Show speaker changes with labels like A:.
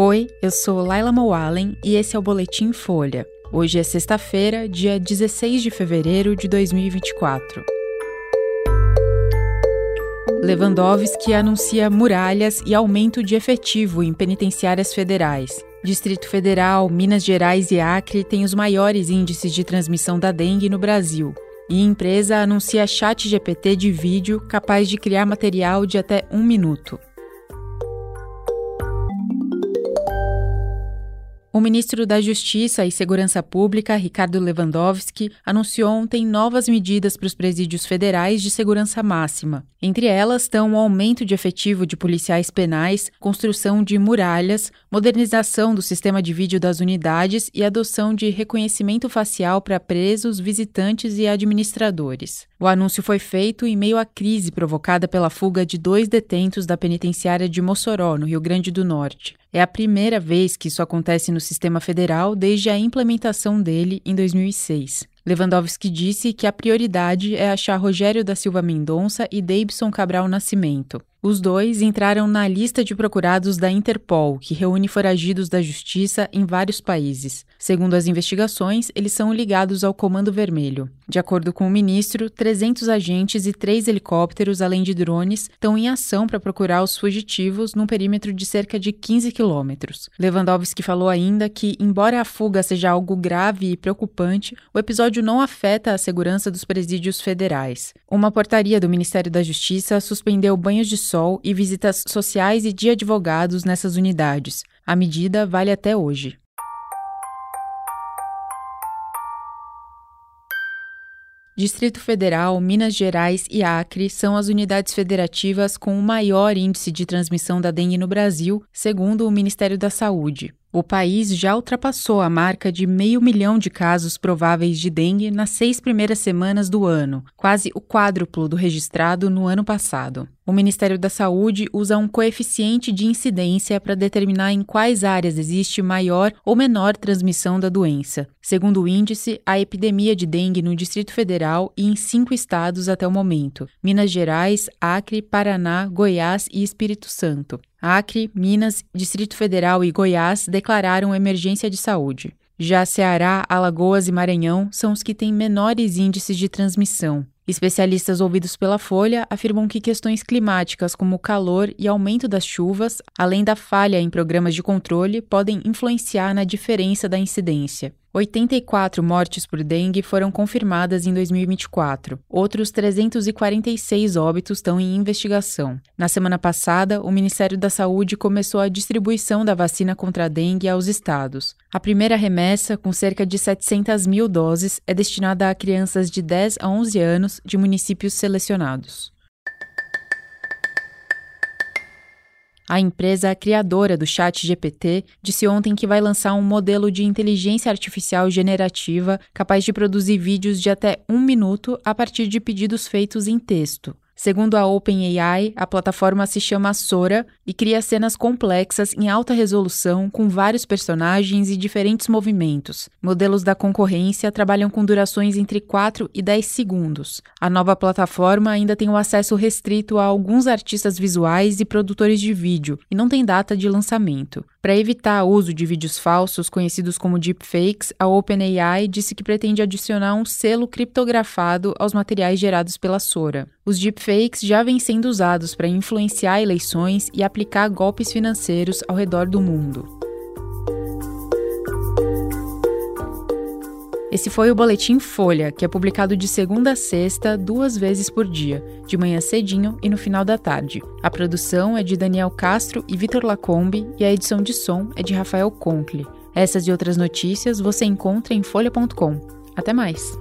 A: Oi, eu sou Laila Moalen e esse é o Boletim Folha. Hoje é sexta-feira, dia 16 de fevereiro de 2024. Lewandowski anuncia muralhas e aumento de efetivo em penitenciárias federais. Distrito Federal, Minas Gerais e Acre têm os maiores índices de transmissão da dengue no Brasil. E empresa anuncia chat GPT de vídeo capaz de criar material de até um minuto. O ministro da Justiça e Segurança Pública, Ricardo Lewandowski, anunciou ontem novas medidas para os presídios federais de segurança máxima. Entre elas estão o aumento de efetivo de policiais penais, construção de muralhas, modernização do sistema de vídeo das unidades e adoção de reconhecimento facial para presos, visitantes e administradores. O anúncio foi feito em meio à crise provocada pela fuga de dois detentos da penitenciária de Mossoró, no Rio Grande do Norte. É a primeira vez que isso acontece no sistema federal desde a implementação dele em 2006. Lewandowski disse que a prioridade é achar Rogério da Silva Mendonça e Davidson Cabral Nascimento. Os dois entraram na lista de procurados da Interpol, que reúne foragidos da justiça em vários países. Segundo as investigações, eles são ligados ao Comando Vermelho. De acordo com o ministro, 300 agentes e três helicópteros, além de drones, estão em ação para procurar os fugitivos num perímetro de cerca de 15 quilômetros. Lewandowski falou ainda que, embora a fuga seja algo grave e preocupante, o episódio não afeta a segurança dos presídios federais. Uma portaria do Ministério da Justiça suspendeu banhos de sol e visitas sociais e de advogados nessas unidades. A medida vale até hoje. Distrito Federal, Minas Gerais e Acre são as unidades federativas com o maior índice de transmissão da dengue no Brasil, segundo o Ministério da Saúde. O país já ultrapassou a marca de meio milhão de casos prováveis de dengue nas seis primeiras semanas do ano, quase o quádruplo do registrado no ano passado. O Ministério da Saúde usa um coeficiente de incidência para determinar em quais áreas existe maior ou menor transmissão da doença. Segundo o índice, a epidemia de dengue no Distrito Federal e em cinco estados até o momento: Minas Gerais, Acre, Paraná, Goiás e Espírito Santo. Acre, Minas, Distrito Federal e Goiás declararam emergência de saúde. Já Ceará, Alagoas e Maranhão são os que têm menores índices de transmissão. Especialistas ouvidos pela Folha afirmam que questões climáticas como o calor e aumento das chuvas, além da falha em programas de controle, podem influenciar na diferença da incidência. 84 mortes por dengue foram confirmadas em 2024. Outros 346 óbitos estão em investigação. Na semana passada, o Ministério da Saúde começou a distribuição da vacina contra a dengue aos estados. A primeira remessa, com cerca de 700 mil doses, é destinada a crianças de 10 a 11 anos de municípios selecionados. A empresa criadora do Chat GPT disse ontem que vai lançar um modelo de inteligência artificial generativa capaz de produzir vídeos de até um minuto a partir de pedidos feitos em texto. Segundo a OpenAI, a plataforma se chama Sora e cria cenas complexas em alta resolução com vários personagens e diferentes movimentos. Modelos da concorrência trabalham com durações entre 4 e 10 segundos. A nova plataforma ainda tem o acesso restrito a alguns artistas visuais e produtores de vídeo e não tem data de lançamento. Para evitar o uso de vídeos falsos, conhecidos como deepfakes, a OpenAI disse que pretende adicionar um selo criptografado aos materiais gerados pela Sora. Os deepfakes já vêm sendo usados para influenciar eleições e aplicar golpes financeiros ao redor do mundo. Esse foi o Boletim Folha, que é publicado de segunda a sexta, duas vezes por dia, de manhã cedinho e no final da tarde. A produção é de Daniel Castro e Vitor Lacombe e a edição de som é de Rafael Conkle. Essas e outras notícias você encontra em folha.com. Até mais!